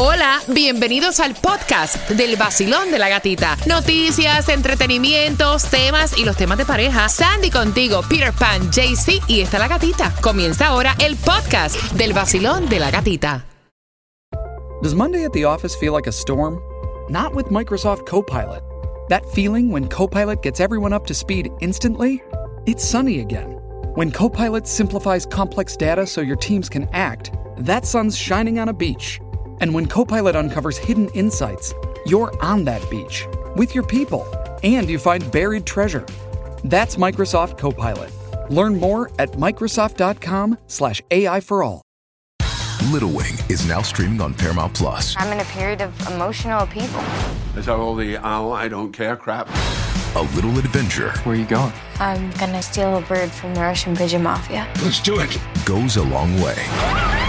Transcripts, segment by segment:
Hola, bienvenidos al podcast del vacilón de la gatita. Noticias, entretenimientos, temas y los temas de pareja. Sandy contigo, Peter Pan, JC y está la gatita. Comienza ahora el podcast del vacilón de la gatita. Does Monday at the office feel like a storm? Not with Microsoft Copilot. That feeling when Copilot gets everyone up to speed instantly? It's sunny again. When Copilot simplifies complex data so your teams can act, that sun's shining on a beach. And when Copilot uncovers hidden insights, you're on that beach with your people and you find buried treasure. That's Microsoft Copilot. Learn more at Microsoft.com/slash AI for all. Little Wing is now streaming on Paramount Plus. I'm in a period of emotional upheaval. Is that all the oh, I don't care crap? A little adventure Where are you going? I'm gonna steal a bird from the Russian pigeon mafia. Let's do it. goes a long way.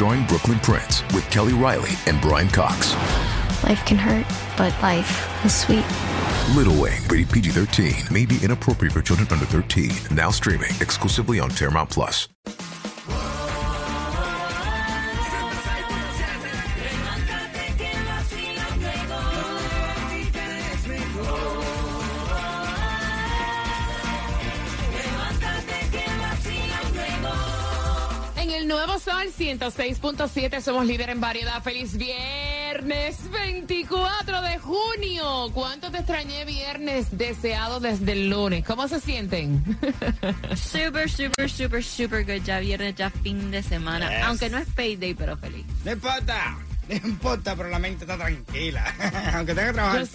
Starring Brooklyn Prince with Kelly Riley and Brian Cox. Life can hurt, but life is sweet. Little Wing, rated PG 13, may be inappropriate for children under 13. Now streaming exclusively on Paramount Plus. 106.7 somos líder en variedad. Feliz viernes 24 de junio. ¿Cuánto te extrañé viernes deseado desde el lunes? ¿Cómo se sienten? Super, super, super, super good. Ya viernes, ya fin de semana. Yes. Aunque no es payday, pero feliz. No importa, no importa, pero la mente está tranquila. Aunque tenga que trabajar.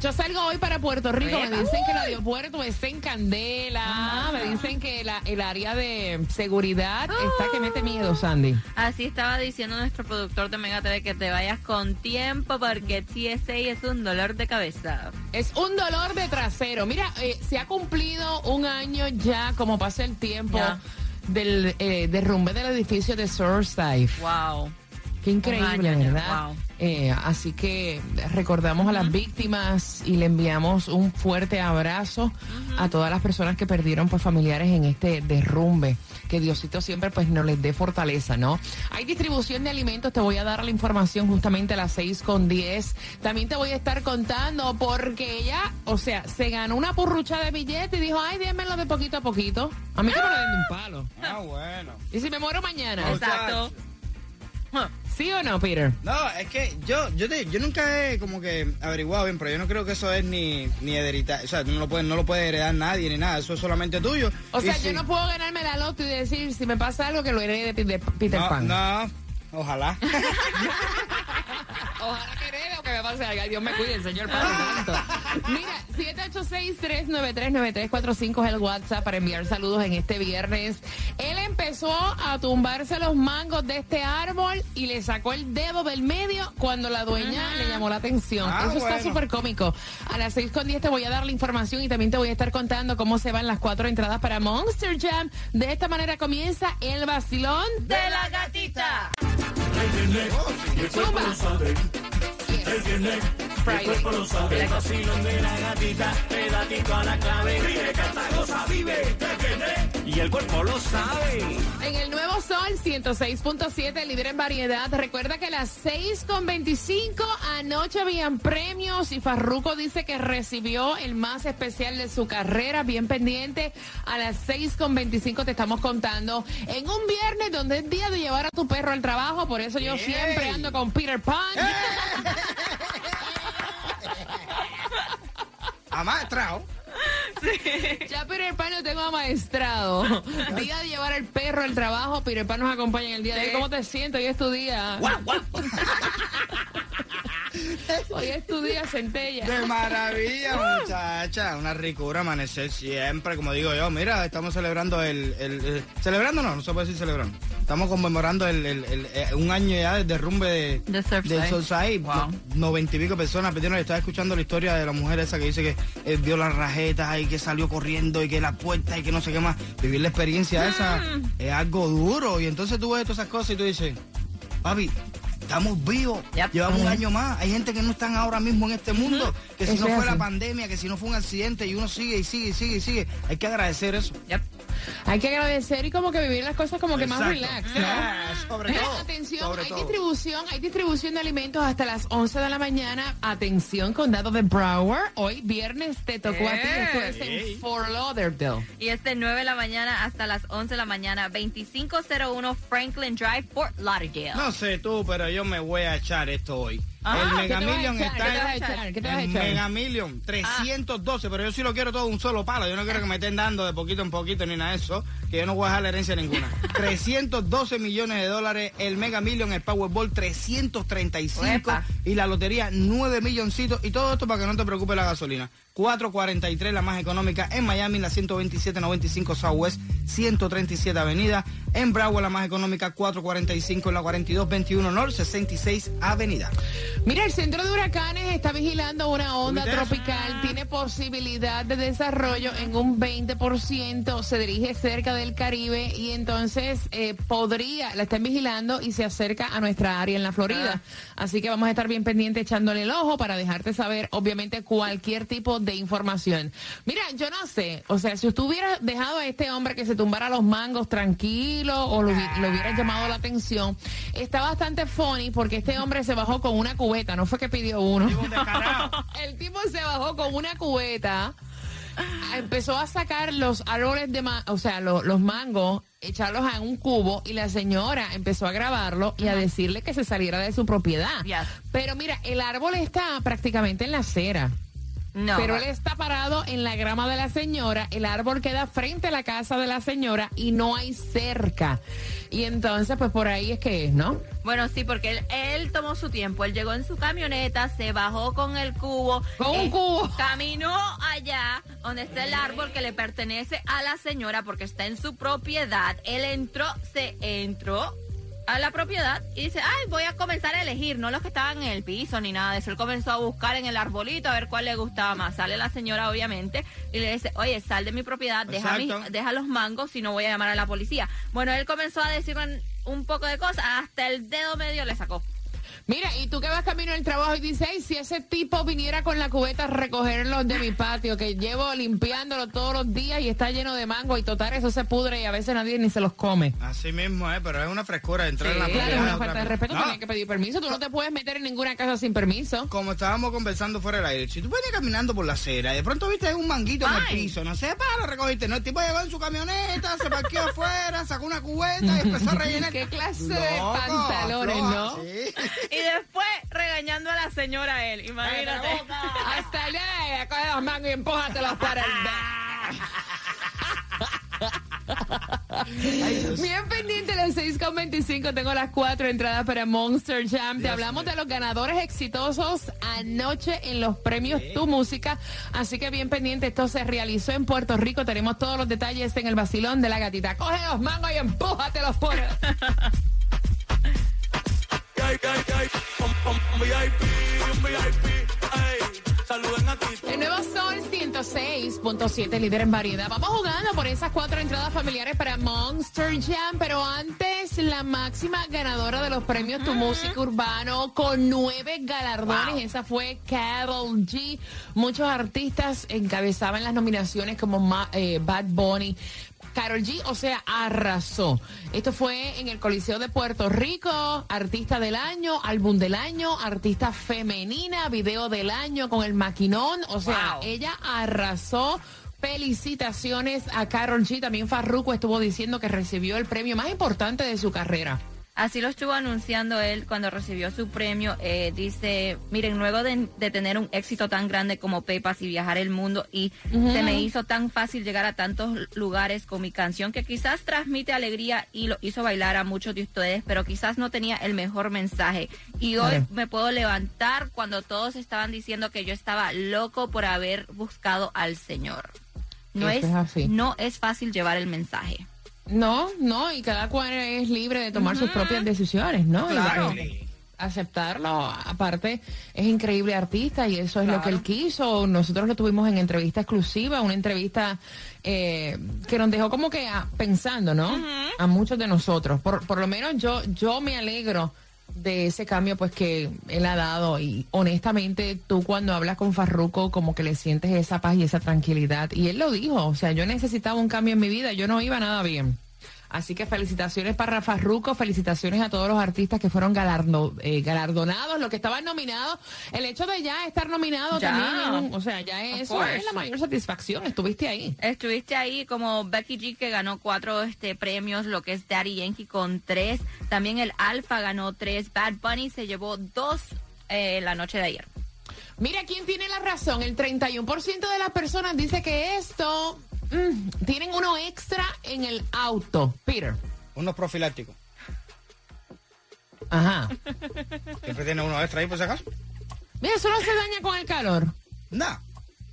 Yo salgo hoy para Puerto Rico. Me dicen que el aeropuerto está en candela. Ah. Me dicen que la- el área de seguridad está que mete miedo, Sandy. Así estaba diciendo nuestro productor de Mega TV que te vayas con tiempo porque TSA es un dolor de cabeza. Es un dolor de trasero. Mira, eh, se ha cumplido un año ya, como pasa el tiempo, Ya. del eh, derrumbe del edificio de Surfside. Wow. Qué increíble, año ¿verdad? wow. Eh, así que recordamos a las víctimas y le enviamos un fuerte abrazo a todas las personas que perdieron pues, familiares en este derrumbe. Que Diosito siempre pues nos les dé fortaleza, ¿no? Hay distribución de alimentos, te voy a dar la información justamente a las 6 con 10. También te voy a estar contando porque ella, o sea, se ganó una purrucha de billetes y dijo, ay, démelo de poquito a poquito. A mí que me lo den de un palo. Ah, bueno. ¿Y si me muero mañana? Exacto. ¿Sí o no, Peter? No, es que yo, yo, te- yo nunca he como que averiguado bien, pero yo no creo que eso es ni, ni hereditario. O sea, no lo, puede, no lo puede heredar nadie ni nada. Eso es solamente tuyo. O sea, si- yo no puedo ganarme la loto y decir, si me pasa algo, que lo herede de, Peter no, Pan. no, ojalá. Ojalá que herede o que me pase algo. Dios me cuide, el Señor Padre Santo. Mira, 786-393-9345 es el WhatsApp para enviar saludos en este viernes. Empezó a tumbarse los mangos de este árbol y le sacó el dedo del medio cuando la dueña le llamó la atención. Ah, Eso está súper cómico. A las 6 con 10 te voy a dar la información y también te voy a estar contando cómo se van las cuatro entradas para Monster Jam. De esta manera comienza el vacilón de la gatita. Zumba. Yes. Friday. Y el cuerpo lo sabe. En el nuevo Sol 106.7, líder en variedad. Recuerda que a las 6.25 anoche habían premios y Farruko dice que recibió el más especial de su carrera. Bien pendiente. A las 6.25 te estamos contando en un viernes donde es día de llevar a tu perro al trabajo. Por eso yo siempre ando con Peter Pan. Amaestrado. Ya Peter Pan lo tengo amaestrado. Día de llevar al perro al trabajo. Peter Pan nos acompaña en el día de hoy. ¿Cómo te sientes? Hoy es tu día. Hoy es tu día, centella. De maravilla, muchacha. Una ricura amanecer siempre, como digo yo. Mira, estamos celebrando el... el- el- celebrando no, no se puede decir celebrando. Estamos conmemorando el, el- el- eh, un año ya del derrumbe de, De Surfside. del Surfside. Wow. No- Noventa y pico personas perdieron. Estaba escuchando la historia de la mujer esa que dice que eh, vio las rajetas y que salió corriendo y que la puerta y que no sé qué más. Vivir la experiencia esa es algo duro. Y entonces tú ves todas esas cosas y tú dices, papi, estamos vivos. Yep. Llevamos un Ujú. año más. Hay gente que no están ahora mismo en este mundo. Que si Eso no fue la pandemia, que si no fue un accidente y uno sigue y sigue y sigue y sigue. Hay que agradecer eso. Yep. Hay que agradecer y como que vivir las cosas como que más relax, ¿no? Yeah, sobre todo. atención, sobre hay todo. distribución, hay distribución de alimentos hasta las 11 de la mañana. Atención, condado de Broward. Hoy viernes te tocó a ti, esto es en Fort Lauderdale. Y es de 9 de la mañana hasta las 11 de la mañana, 2501 Franklin Drive, Fort Lauderdale. No sé tú, pero yo me voy a echar esto hoy. Ah, el ¿qué Mega Million está en? Mega Million 312, pero yo sí lo quiero todo un solo palo. Yo no quiero que me estén dando de poquito en poquito ni nada de eso, que yo no voy a dejar la herencia ninguna. 312 millones de dólares, el Mega Million, el Powerball 335 Uepa. y la lotería 9 milloncitos y todo esto para que no te preocupe la gasolina. 443 la más económica en Miami, la 12795 Southwest 137 Avenida. En Broward la más económica 445 en la 4221 North 66 Avenida. Mira, el centro de huracanes está vigilando una onda tropical. Tiene posibilidad de desarrollo en un 20%. Se dirige cerca del Caribe y entonces eh, podría, la están vigilando y se acerca a nuestra área en la Florida. Así que vamos a estar bien pendientes echándole el ojo para dejarte saber, obviamente, cualquier tipo de información. Mira, yo no sé, o sea, si usted hubiera dejado a este hombre que se tumbara los mangos tranquilo o lo, lo hubiera llamado la atención, está bastante funny porque este hombre se bajó con una cubeta, no fue que pidió uno. El tipo se bajó con una cubeta, empezó a sacar los árboles de, ma- o sea, lo- los mangos, echarlos en un cubo y la señora empezó a grabarlo y a decirle que se saliera de su propiedad. Yes. Pero mira, el árbol está prácticamente en la acera. No. Pero él está parado en la grama de la señora, el árbol queda frente a la casa de la señora y no hay cerca. Y entonces, pues por ahí es que es, ¿no? Bueno, sí, porque él, él tomó su tiempo. Él llegó en su camioneta, se bajó con el cubo. eh, Con un cubo. Caminó allá donde está el árbol que le pertenece a la señora porque está en su propiedad. Él entró, se entró a la propiedad y dice, ay, voy a comenzar a elegir, no los que estaban en el piso ni nada de eso. Él comenzó a buscar en el arbolito a ver cuál le gustaba más. Sale la señora, obviamente, y le dice, oye, sal de mi propiedad, deja, mi- Exacto. deja los mangos, si no voy a llamar a la policía. Bueno, él comenzó a decirme un poco de cosas, hasta el dedo medio le sacó. Mira, y tú que vas camino al trabajo y dices, "Ay, si ese tipo viniera con la cubeta a recogerlos de mi patio, que llevo limpiándolo todos los días y está lleno de mango y total eso se pudre y a veces nadie ni se los come. Así mismo, ¿eh? pero es una frescura entrar en la Claro, es una falta de respeto, No, tienes que pedir permiso, tú no te puedes meter en ninguna casa sin permiso. Como estábamos conversando fuera del aire, si tú venías caminando por la acera y de pronto viste un manguito en el piso, no sé, para recogiste, no, el tipo llegó en su camioneta, se parqueó afuera, sacó una cubeta y empezó a rellenar. ¿Qué clase de pantalones, no? sí. Y después regañando a la señora a él, imagínate. Hasta allá, coge los mangos y empújatelos para el Bien pendiente las 6.25, tengo las cuatro entradas para Monster Jam. Te Dios hablamos mío. de los ganadores exitosos anoche en los premios Tu Música. Así que bien pendiente, esto se realizó en Puerto Rico. Tenemos todos los detalles en el vacilón de la gatita. Coge los mangos y empújatelos por... El nuevo Sol 106.7, líder en variedad. Vamos jugando por esas cuatro entradas familiares para Monster Jam, pero antes la máxima ganadora de los premios Tu Música Urbano con nueve galardones. Esa fue Carol G. Muchos artistas encabezaban las nominaciones como Ma- eh, Bad Bunny. Carol G, o sea, arrasó. Esto fue en el Coliseo de Puerto Rico, artista del año, álbum del año, artista femenina, video del año con el maquinón, o sea, Wow. ella arrasó. Felicitaciones a Carol G. También Farruko estuvo diciendo que recibió el premio más importante de su carrera. Así lo estuvo anunciando él cuando recibió su premio. Eh, dice, miren, luego de, de tener un éxito tan grande como Pepas y viajar el mundo y se me hizo tan fácil llegar a tantos lugares con mi canción que quizás transmite alegría y lo hizo bailar a muchos de ustedes, pero quizás no tenía el mejor mensaje. Y hoy me puedo levantar cuando todos estaban diciendo que yo estaba loco por haber buscado al Señor. No es, es así. no es fácil llevar el mensaje. No, no, y cada cual es libre de tomar sus propias decisiones, ¿no? Claro. aceptarlo, aparte es increíble artista y eso es lo que él quiso. Nosotros lo tuvimos en entrevista exclusiva, una entrevista eh, que nos dejó como que ah, pensando, ¿no? A muchos de nosotros. Por, por lo menos yo, yo me alegro de ese cambio pues que él ha dado y honestamente tú cuando hablas con Farruko como que le sientes esa paz y esa tranquilidad y él lo dijo, o sea, yo necesitaba un cambio en mi vida, yo no iba nada bien. Así que felicitaciones para Farruko, felicitaciones a todos los artistas que fueron galardo- eh, galardonados, los que estaban nominados. El hecho de ya estar nominado Ya. también, o sea, ya Of eso course. es la mayor satisfacción, estuviste ahí. Estuviste ahí como Becky G que ganó cuatro este, premios, lo que es Daddy Yankee con tres. También el Alfa ganó tres. Bad Bunny se llevó dos eh, la noche de ayer. Mira, ¿quién tiene la razón? El 31% de las personas dice que esto mm, tienen uno extra en el auto. Peter. Unos profilácticos. Ajá. Siempre tiene uno extra ahí por si acaso. Mira, eso no se daña con el calor. Nah,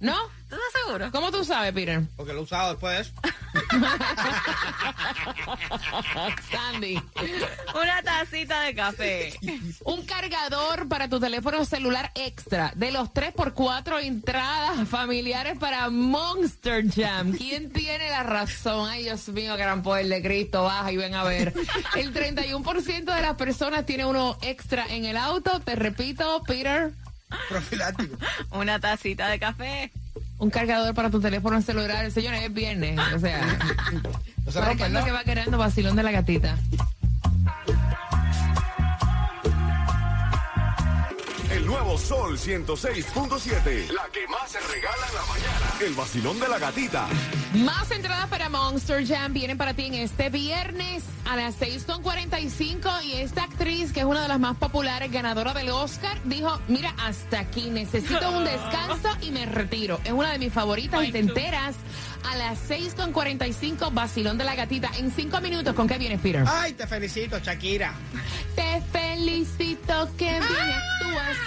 ¿No? ¿Tú estás seguro? ¿Cómo tú sabes, Peter? porque lo he usado después. Sandy. Una tacita de café. Un cargador para tu teléfono celular extra de los 3x4 entradas familiares para Monster Jam. ¿Quién tiene la razón? Ay, Dios mío, gran poder de Cristo, baja y ven a ver. El 31% de las personas tiene uno extra en el auto. Te repito, Peter, Profiláctico. Una tacita de café. un cargador para tu teléfono celular. Señores, es viernes. O sea, No se para que ¿no? que va quedando vacilón de la gatita. Nuevo Sol 106.7. La que más se regala en la mañana. El vacilón de la gatita. Más entradas para Monster Jam vienen para ti en este viernes a las 6.45 y esta actriz, que es una de las más populares, ganadora del Oscar, dijo, mira, hasta aquí, necesito un descanso y me retiro. Es una de mis favoritas y te enteras a las 6.45, vacilón de la gatita. En cinco minutos, ¿con qué vienes, Peter? Ay, te felicito, Shakira. Te felicito que bien actúas.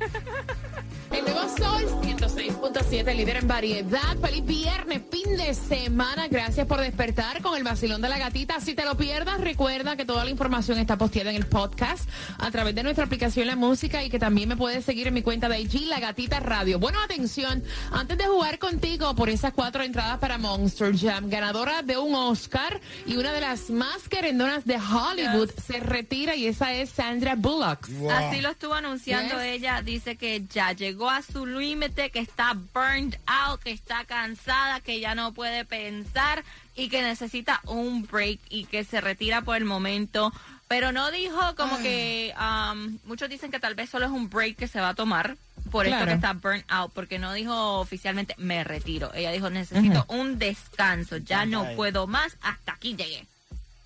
Nuevo Sol 106.7, líder en variedad. Feliz viernes, fin de semana. Gracias por despertar con el vacilón de la gatita. Si te lo pierdas, recuerda que toda la información está posteada en el podcast a través de nuestra aplicación La Música y que también me puedes seguir en mi cuenta de IG, La Gatita Radio. Bueno, atención, antes de jugar contigo por esas cuatro entradas para Monster Jam, ganadora de un Oscar y una de las más querendonas de Hollywood, se retira y esa es Sandra Bullock. Wow. Así lo estuvo anunciando Yes. ella. Dice que ya llegó a su límite, que está burned out, que está cansada, que ya no puede pensar y que necesita un break y que se retira por el momento. Pero no dijo como que um, muchos dicen que tal vez solo es un break que se va a tomar. Por esto Claro. que está burnt out, porque no dijo oficialmente me retiro. Ella dijo necesito un descanso, ya no puedo más, hasta aquí llegué.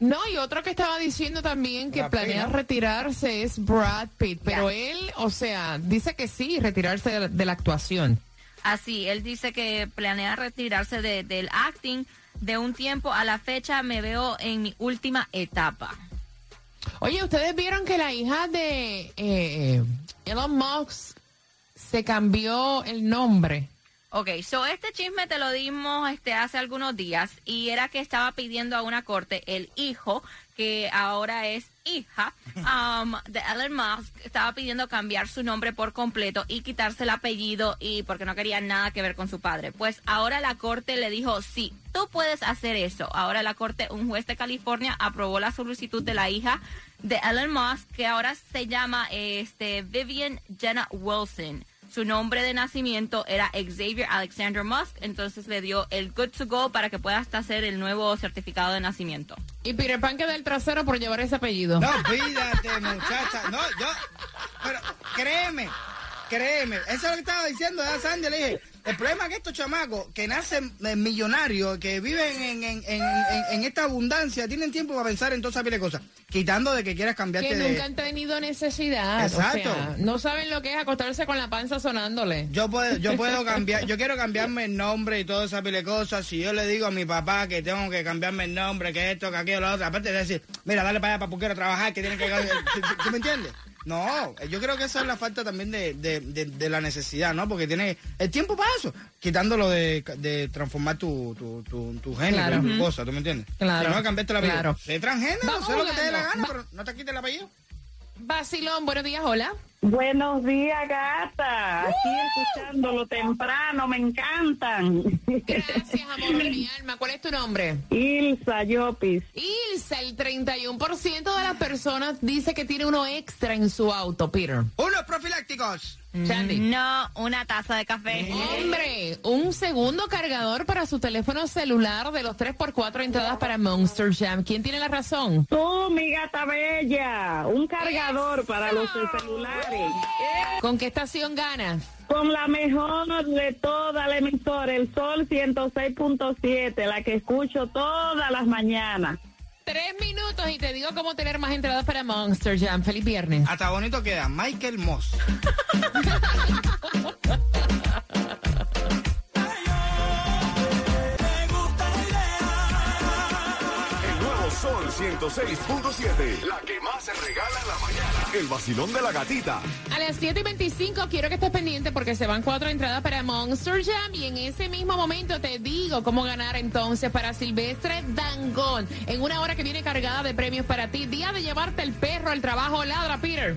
No, y otro que estaba diciendo también que Brad Pitt, planea ¿no? retirarse es Brad Pitt, pero él, o sea, dice que sí, retirarse de, la- de la actuación. Así, él dice que planea retirarse de- del acting de un tiempo a la fecha. Me veo en mi última etapa. Oye, ¿ustedes vieron que la hija de eh, Elon Musk se cambió el nombre? Ok, so este chisme te lo dimos este hace algunos días y era que estaba pidiendo a una corte el hijo que ahora es hija um, de Elon Musk estaba pidiendo cambiar su nombre por completo y quitarse el apellido y porque no quería nada que ver con su padre. Pues ahora la corte le dijo sí, tú puedes hacer eso. Ahora la corte, un juez de California aprobó la solicitud de la hija de Elon Musk que ahora se llama este Vivian Jenna Wilson. Su nombre de nacimiento era Xavier Alexander Musk, entonces le dio el good to go para que pueda hasta hacer el nuevo certificado de nacimiento. Y Peter Pan queda el trasero por llevar ese apellido. No, pídate, muchacha. No, yo. Pero créeme, créeme. Eso es lo que estaba diciendo a Sandy. Le dije, el problema es que estos chamacos que nacen eh, millonarios, que viven en, en, en, en- esta abundancia, tienen tiempo para pensar en todas esas pile de cosas. Quitando de que quieras cambiarte que de. nunca han tenido necesidad. Exacto. O sea, no saben lo que es acostarse con la panza sonándole. Yo puedo, yo puedo cambiar, yo quiero cambiarme el nombre y todas esas pile de cosas. Si yo le digo a mi papá que tengo que cambiarme el nombre, que esto, que aquello, lo otro, aparte de decir, mira, dale para allá para porque quiero trabajar, que tienen que. ¿Tú, tú- tú me entiendes? No, yo creo que esa es la falta también de, de, de- de la necesidad, ¿no? Porque tiene el tiempo para eso, quitándolo de, de transformar tu, tu, tu, tu género, Claro. tu cosa, ¿tú me entiendes? Claro. Si no, cambiarte la vida. Claro. Sé transgénero, sé lo que te dé la gana, Va- pero no te quites el apellido. Basilón, buenos días, hola. Buenos días, gata. Aquí escuchándolo temprano, me encantan. Gracias, amor de mi alma. ¿Cuál es tu nombre? Ilsa Yopis. Ilsa, el 31% de las personas dice que tiene uno extra en su auto, Peter. Unos profilácticos. Sandy. No, una taza de café. Hombre, un segundo cargador para su teléfono celular de los 3x4 entradas para Monster Jam. ¿Quién tiene la razón? Tú, mi gata bella. Un cargador para los celulares. ¿Con qué estación ganas? Con la mejor de toda la emisora, el Sol 106.7, la que escucho todas las mañanas. Tres minutos y te digo cómo tener más entradas para Monster Jam. Feliz viernes. Hasta bonito queda. Michael Moss. 106.7. La que más se regala en la mañana. El vacilón de la gatita. A las 7 y 25 quiero que estés pendiente porque se van cuatro entradas para Monster Jam y en ese mismo momento te digo cómo ganar entonces para Silvestre Dangón en una hora que viene cargada de premios para ti. Día de llevarte el perro al trabajo. Ladra, Peter.